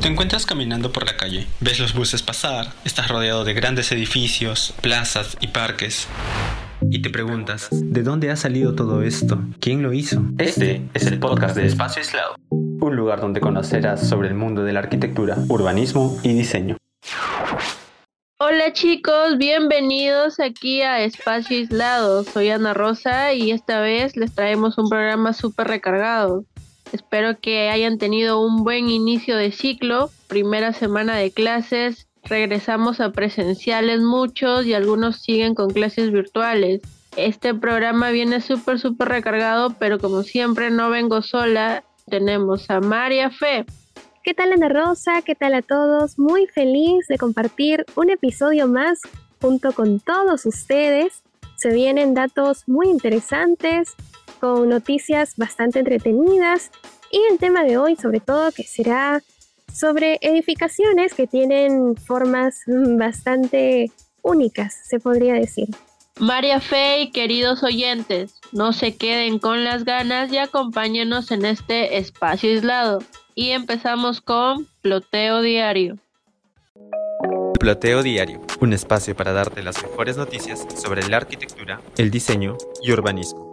Te encuentras caminando por la calle, ves los buses pasar, estás rodeado de grandes edificios, plazas y parques. Y te preguntas, ¿de dónde ha salido todo esto? ¿Quién lo hizo? Este es el podcast de Espacio Aislado, un lugar donde conocerás sobre el mundo de la arquitectura, urbanismo y diseño. Hola chicos, bienvenidos aquí a Espacio Aislado. Soy Ana Rosa y esta vez les traemos un programa súper recargado. Espero que hayan tenido un buen inicio de ciclo, primera semana de clases, regresamos a presenciales muchos y algunos siguen con clases virtuales. Este programa viene súper, súper recargado, pero como siempre no vengo sola, tenemos a María Fe. ¿Qué tal Ana Rosa? ¿Qué tal a todos? Muy feliz de compartir un episodio más junto con todos ustedes. Se vienen datos muy interesantes, con noticias bastante entretenidas y el tema de hoy sobre todo que será sobre edificaciones que tienen formas bastante únicas, se podría decir. María Fe y queridos oyentes, no se queden con las ganas y acompáñenos en este espacio aislado. Y empezamos con Ploteo Diario. Ploteo Diario, un espacio para darte las mejores noticias sobre la arquitectura, el diseño y urbanismo.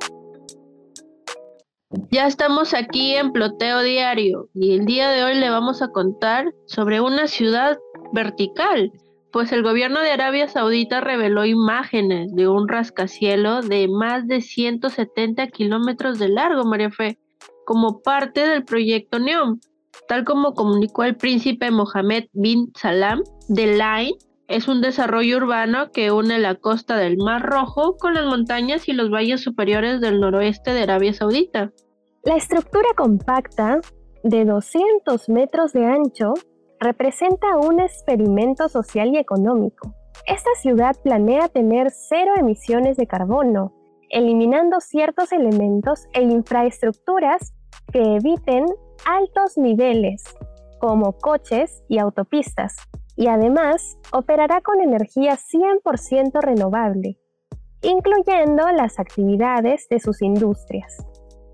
Ya estamos aquí en Ploteo Diario y el día de hoy le vamos a contar sobre una ciudad vertical, pues el gobierno de Arabia Saudita reveló imágenes de un rascacielos de más de 170 kilómetros de largo, María Fe, como parte del proyecto NEOM, tal como comunicó el príncipe Mohammed bin Salam, The Line es un desarrollo urbano que une la costa del Mar Rojo con las montañas y los valles superiores del noroeste de Arabia Saudita. La estructura compacta, de 200 metros de ancho, representa un experimento social y económico. Esta ciudad planea tener cero emisiones de carbono, eliminando ciertos elementos e infraestructuras que eviten altos niveles, como coches y autopistas, y además operará con energía 100% renovable, incluyendo las actividades de sus industrias.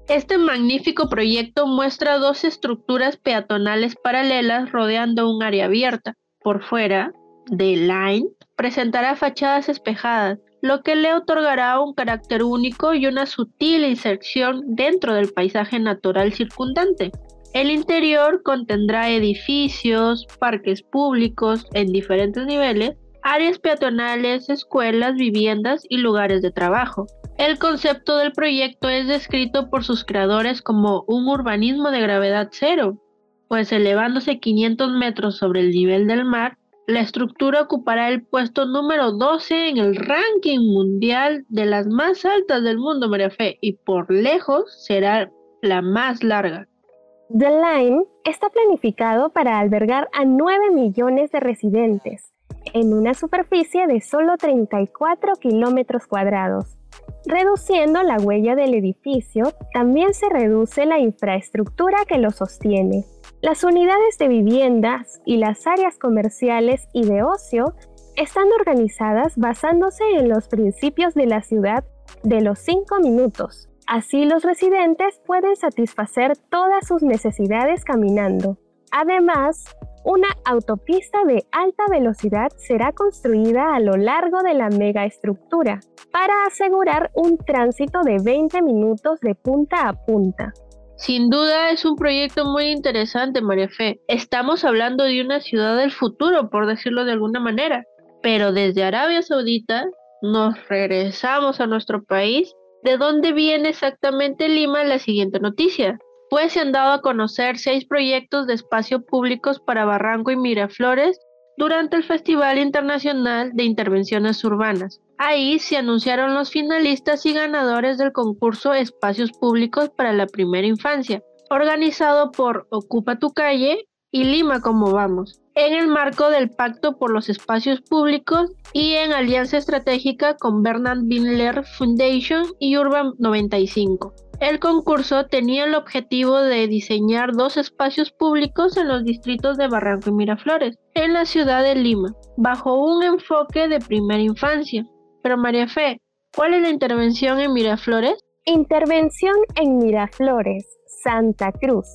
Este magnífico proyecto muestra dos estructuras peatonales paralelas rodeando un área abierta. Por fuera, The Line presentará fachadas espejadas, lo que le otorgará un carácter único y una sutil inserción dentro del paisaje natural circundante. El interior contendrá edificios, parques públicos en diferentes niveles, áreas peatonales, escuelas, viviendas y lugares de trabajo. El concepto del proyecto es descrito por sus creadores como un urbanismo de gravedad cero, pues elevándose 500 metros sobre el nivel del mar, la estructura ocupará el puesto número 12 en el ranking mundial de las más altas del mundo, María Fe, y por lejos será la más larga. The Line está planificado para albergar a 9 millones de residentes en una superficie de solo 34 kilómetros cuadrados Reduciendo la huella del edificio, también se reduce la infraestructura que lo sostiene. Las unidades de viviendas y las áreas comerciales y de ocio están organizadas basándose en los principios de la ciudad de los cinco minutos. Así los residentes pueden satisfacer todas sus necesidades caminando. Además, una autopista de alta velocidad será construida a lo largo de la megaestructura para asegurar un tránsito de 20 minutos de punta a punta. Sin duda es un proyecto muy interesante, María Fe. Estamos hablando de una ciudad del futuro, por decirlo de alguna manera. Pero desde Arabia Saudita nos regresamos a nuestro país, de dónde viene exactamente Lima la siguiente noticia pues se han dado a conocer seis proyectos de espacio públicos para Barranco y Miraflores durante el Festival Internacional de Intervenciones Urbanas. Ahí se anunciaron los finalistas y ganadores del concurso Espacios Públicos para la Primera Infancia, organizado por Ocupa tu Calle y Lima como vamos, en el marco del Pacto por los Espacios Públicos y en alianza estratégica con Bernard Binler Foundation y Urban 95. El concurso tenía el objetivo de diseñar dos espacios públicos en los distritos de Barranco y Miraflores, en la ciudad de Lima, bajo un enfoque de primera infancia. Pero María Fe, ¿cuál es la intervención en Miraflores? Intervención en Miraflores, Santa Cruz.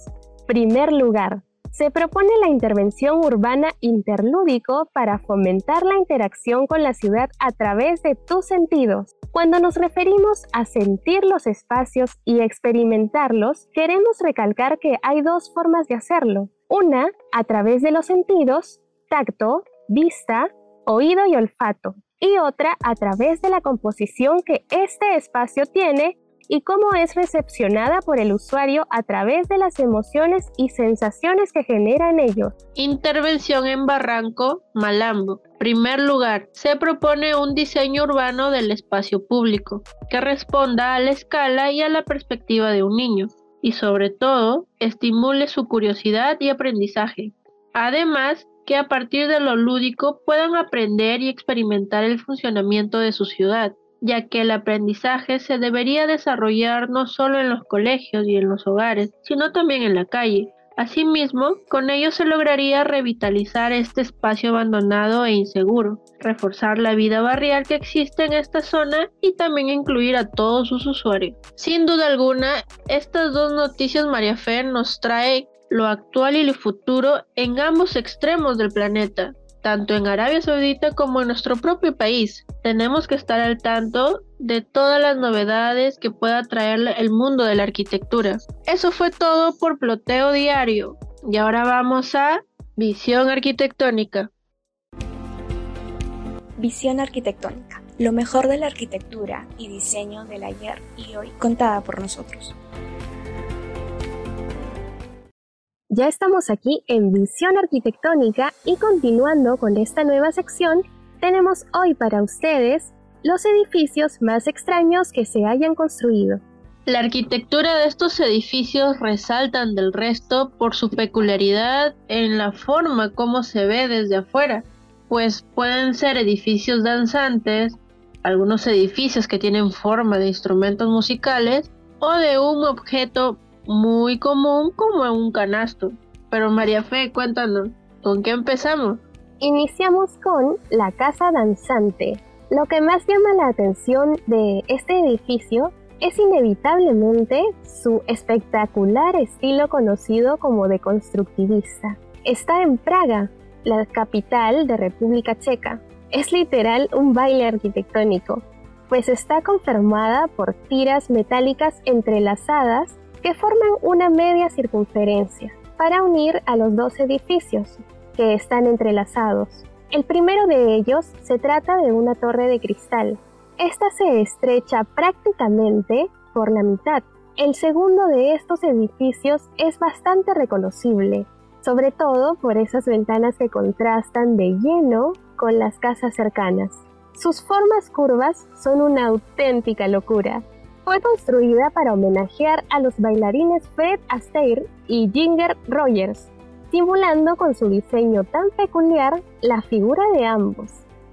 Primer lugar, se propone la intervención urbana interlúdico para fomentar la interacción con la ciudad a través de tus sentidos. Cuando nos referimos a sentir los espacios y experimentarlos, queremos recalcar que hay dos formas de hacerlo. Una, a través de los sentidos, tacto, vista, oído y olfato. Y otra, a través de la composición que este espacio tiene y cómo es recepcionada por el usuario a través de las emociones y sensaciones que generan ellos. Intervención en Barranco, Malambo. Primer lugar, se propone un diseño urbano del espacio público que responda a la escala y a la perspectiva de un niño y sobre todo estimule su curiosidad y aprendizaje. Además, que a partir de lo lúdico puedan aprender y experimentar el funcionamiento de su ciudad ya que el aprendizaje se debería desarrollar no solo en los colegios y en los hogares, sino también en la calle. Asimismo, con ello se lograría revitalizar este espacio abandonado e inseguro, reforzar la vida barrial que existe en esta zona y también incluir a todos sus usuarios. Sin duda alguna, estas dos noticias María Fe nos trae lo actual y lo futuro en ambos extremos del planeta, tanto en Arabia Saudita como en nuestro propio país. Tenemos que estar al tanto de todas las novedades que pueda traer el mundo de la arquitectura. Eso fue todo por Ploteo Diario. Y ahora vamos a Visión Arquitectónica. Visión Arquitectónica. Lo mejor de la arquitectura y diseño del ayer y hoy contada por nosotros. Ya estamos aquí en Visión Arquitectónica y continuando con esta nueva sección, tenemos hoy para ustedes los edificios más extraños que se hayan construido. La arquitectura de estos edificios resaltan del resto por su peculiaridad en la forma como se ve desde afuera, pues pueden ser edificios danzantes, algunos edificios que tienen forma de instrumentos musicales o de un objeto muy común como en un canasto. Pero María Fe, cuéntanos, ¿con qué empezamos? Iniciamos con la casa danzante. Lo que más llama la atención de este edificio es inevitablemente su espectacular estilo conocido como de constructivista. Está en Praga, la capital de República Checa. Es literal un baile arquitectónico, pues está conformada por tiras metálicas entrelazadas que forman una media circunferencia para unir a los dos edificios que están entrelazados. El primero de ellos se trata de una torre de cristal. Esta se estrecha prácticamente por la mitad. El segundo de estos edificios es bastante reconocible, sobre todo por esas ventanas que contrastan de lleno con las casas cercanas. Sus formas curvas son una auténtica locura fue construida para homenajear a los bailarines Fred Astaire y Ginger Rogers, simulando con su diseño tan peculiar la figura de ambos,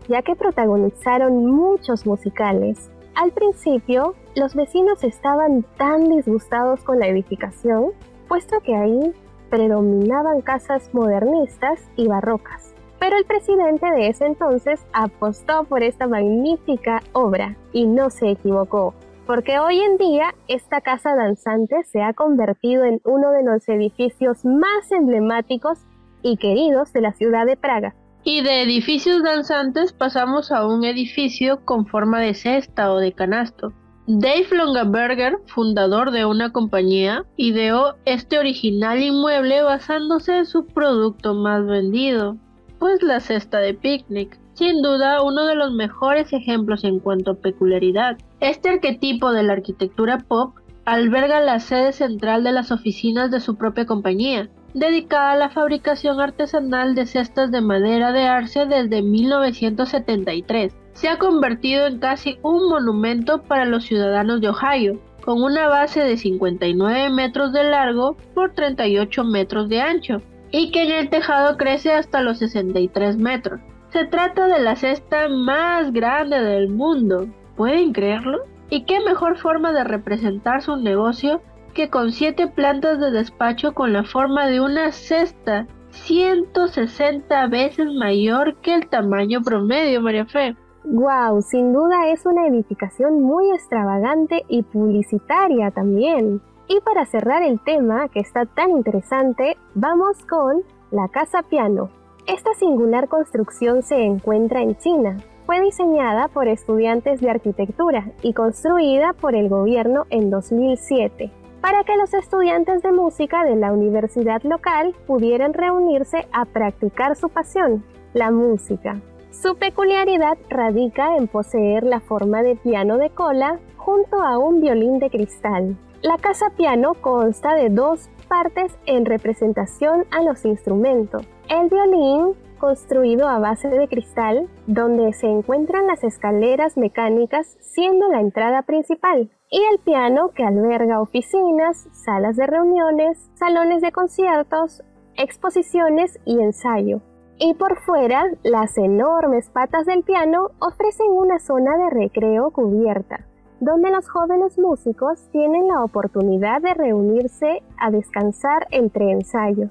ya que protagonizaron muchos musicales. Al principio, los vecinos estaban tan disgustados con la edificación, puesto que ahí predominaban casas modernistas y barrocas. Pero el presidente de ese entonces apostó por esta magnífica obra y no se equivocó porque hoy en día esta casa danzante se ha convertido en uno de los edificios más emblemáticos y queridos de la ciudad de Praga. Y de edificios danzantes pasamos a un edificio con forma de cesta o de canasto. Dave Longaberger, fundador de una compañía, ideó este original inmueble basándose en su producto más vendido, pues la cesta de picnic sin duda uno de los mejores ejemplos en cuanto a peculiaridad. Este arquetipo de la arquitectura pop alberga la sede central de las oficinas de su propia compañía, dedicada a la fabricación artesanal de cestas de madera de arce desde 1973. Se ha convertido en casi un monumento para los ciudadanos de Ohio, con una base de 59 metros de largo por 38 metros de ancho, y que en el tejado crece hasta los 63 metros. Se trata de la cesta más grande del mundo. ¿Pueden creerlo? ¿Y qué mejor forma de representar su negocio que con siete plantas de despacho con la forma de una cesta 160 veces mayor que el tamaño promedio, María Fe? Wow, sin duda es una edificación muy extravagante y publicitaria también. Y para cerrar el tema que está tan interesante, vamos con la Casa Piano. Esta singular construcción se encuentra en China. Fue diseñada por estudiantes de arquitectura y construida por el gobierno en 2007 para que los estudiantes de música de la universidad local pudieran reunirse a practicar su pasión, la música. Su peculiaridad radica en poseer la forma de piano de cola junto a un violín de cristal. La casa piano consta de dos partes en representación a los instrumentos. El violín, construido a base de cristal, donde se encuentran las escaleras mecánicas siendo la entrada principal, y el piano que alberga oficinas, salas de reuniones, salones de conciertos, exposiciones y ensayo. Y por fuera, las enormes patas del piano ofrecen una zona de recreo cubierta, donde los jóvenes músicos tienen la oportunidad de reunirse a descansar entre ensayos.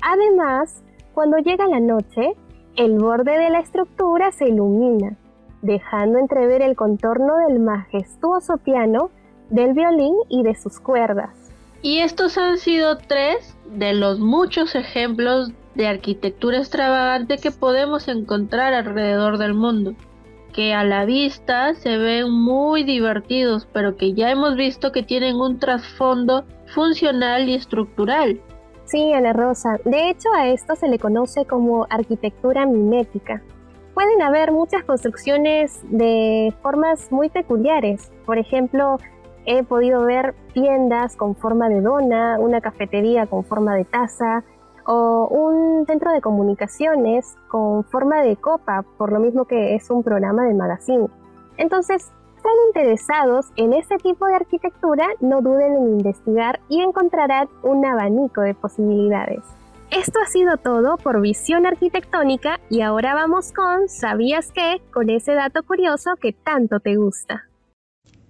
Además, cuando llega la noche, el borde de la estructura se ilumina, dejando entrever el contorno del majestuoso piano, del violín y de sus cuerdas. Y estos han sido tres de los muchos ejemplos de arquitectura extravagante que podemos encontrar alrededor del mundo, que a la vista se ven muy divertidos, pero que ya hemos visto que tienen un trasfondo funcional y estructural. Sí, Ana Rosa. De hecho, a esto se le conoce como arquitectura mimética. Pueden haber muchas construcciones de formas muy peculiares. Por ejemplo, he podido ver tiendas con forma de dona, una cafetería con forma de taza, o un centro de comunicaciones con forma de copa, por lo mismo que es un programa de magazine. Entonces, están interesados en este tipo de arquitectura, no duden en investigar y encontrarán un abanico de posibilidades. Esto ha sido todo por Visión Arquitectónica y ahora vamos con ¿Sabías qué? con ese dato curioso que tanto te gusta.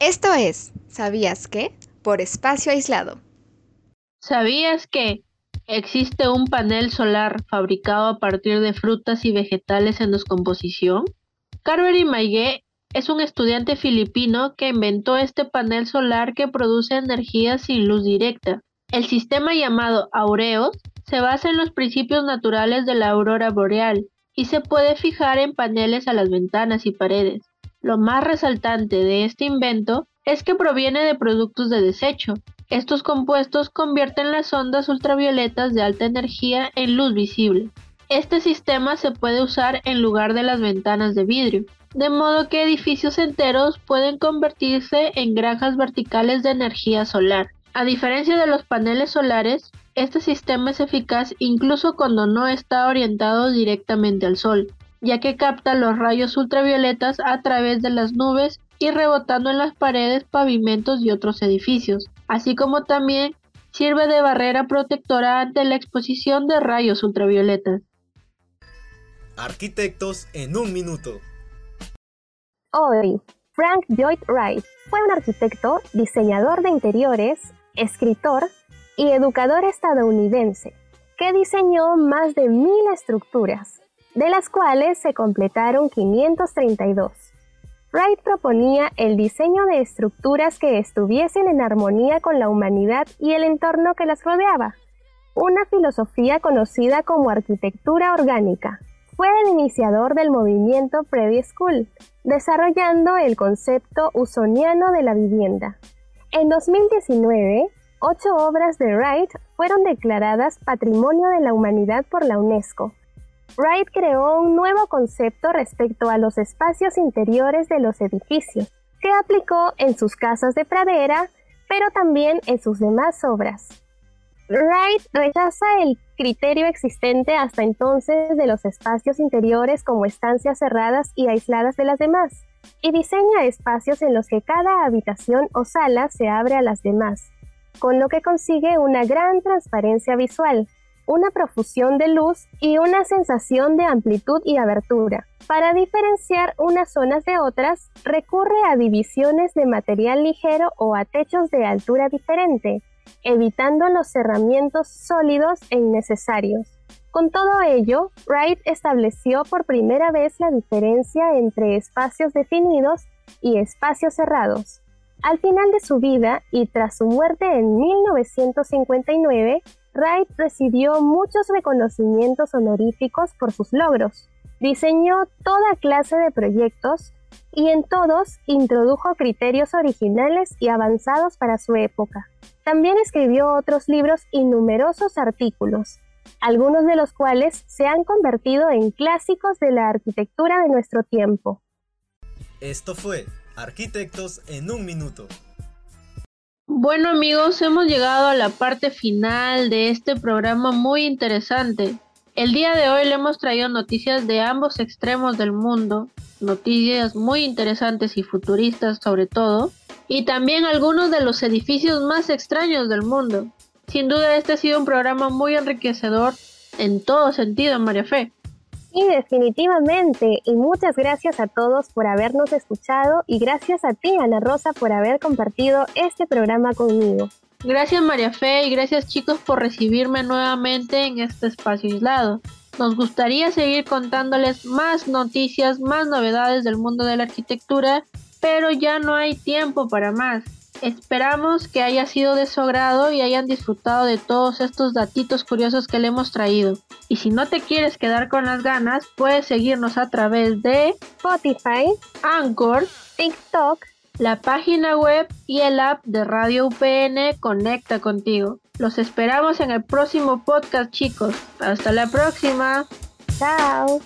Esto es ¿Sabías qué? por espacio aislado. ¿Sabías que ¿Existe un panel solar fabricado a partir de frutas y vegetales en descomposición? Carvery Maigué es un estudiante filipino que inventó este panel solar que produce energía sin luz directa. El sistema llamado Aureos se basa en los principios naturales de la aurora boreal y se puede fijar en paneles a las ventanas y paredes. Lo más resaltante de este invento es que proviene de productos de desecho, estos compuestos convierten las ondas ultravioletas de alta energía en luz visible. Este sistema se puede usar en lugar de las ventanas de vidrio, de modo que edificios enteros pueden convertirse en granjas verticales de energía solar. A diferencia de los paneles solares, este sistema es eficaz incluso cuando no está orientado directamente al sol, ya que capta los rayos ultravioletas a través de las nubes y rebotando en las paredes, pavimentos y otros edificios, así como también sirve de barrera protectora ante la exposición de rayos ultravioletas. Arquitectos en un minuto. Hoy, Frank Lloyd Wright fue un arquitecto, diseñador de interiores, escritor y educador estadounidense que diseñó más de mil estructuras, de las cuales se completaron 532. Wright proponía el diseño de estructuras que estuviesen en armonía con la humanidad y el entorno que las rodeaba, una filosofía conocida como arquitectura orgánica. Fue el iniciador del movimiento Preview School, desarrollando el concepto usoniano de la vivienda. En 2019, ocho obras de Wright fueron declaradas Patrimonio de la Humanidad por la UNESCO, Wright creó un nuevo concepto respecto a los espacios interiores de los edificios, que aplicó en sus casas de pradera, pero también en sus demás obras. Wright rechaza el criterio existente hasta entonces de los espacios interiores como estancias cerradas y aisladas de las demás, y diseña espacios en los que cada habitación o sala se abre a las demás, con lo que consigue una gran transparencia visual, una profusión de luz y una sensación de amplitud y abertura. Para diferenciar unas zonas de otras, recurre a divisiones de material ligero o a techos de altura diferente, evitando los cerramientos sólidos e innecesarios. Con todo ello, Wright estableció por primera vez la diferencia entre espacios definidos y espacios cerrados. Al final de su vida y tras su muerte en 1959, Wright recibió muchos reconocimientos honoríficos por sus logros. Diseñó toda clase de proyectos y en todos introdujo criterios originales y avanzados para su época. También escribió otros libros y numerosos artículos, algunos de los cuales se han convertido en clásicos de la arquitectura de nuestro tiempo. Esto fue Arquitectos en un minuto. Bueno amigos, hemos llegado a la parte final de este programa muy interesante. El día de hoy le hemos traído noticias de ambos extremos del mundo, noticias muy interesantes y futuristas sobre todo, y también algunos de los edificios más extraños del mundo. Sin duda este ha sido un programa muy enriquecedor en todo sentido, María Fe. Sí, definitivamente. Y muchas gracias a todos por habernos escuchado y gracias a ti, Ana Rosa, por haber compartido este programa conmigo. Gracias María Fe y gracias chicos por recibirme nuevamente en este espacio aislado. Nos gustaría seguir contándoles más noticias, más novedades del mundo de la arquitectura, pero ya no hay tiempo para más. Esperamos que haya sido de su agrado y hayan disfrutado de todos estos datitos curiosos que le hemos traído. Y si no te quieres quedar con las ganas, puedes seguirnos a través de Spotify, Anchor, TikTok, la página web y el app de Radio UPN Conecta contigo. Los esperamos en el próximo podcast chicos. Hasta la próxima. Chao.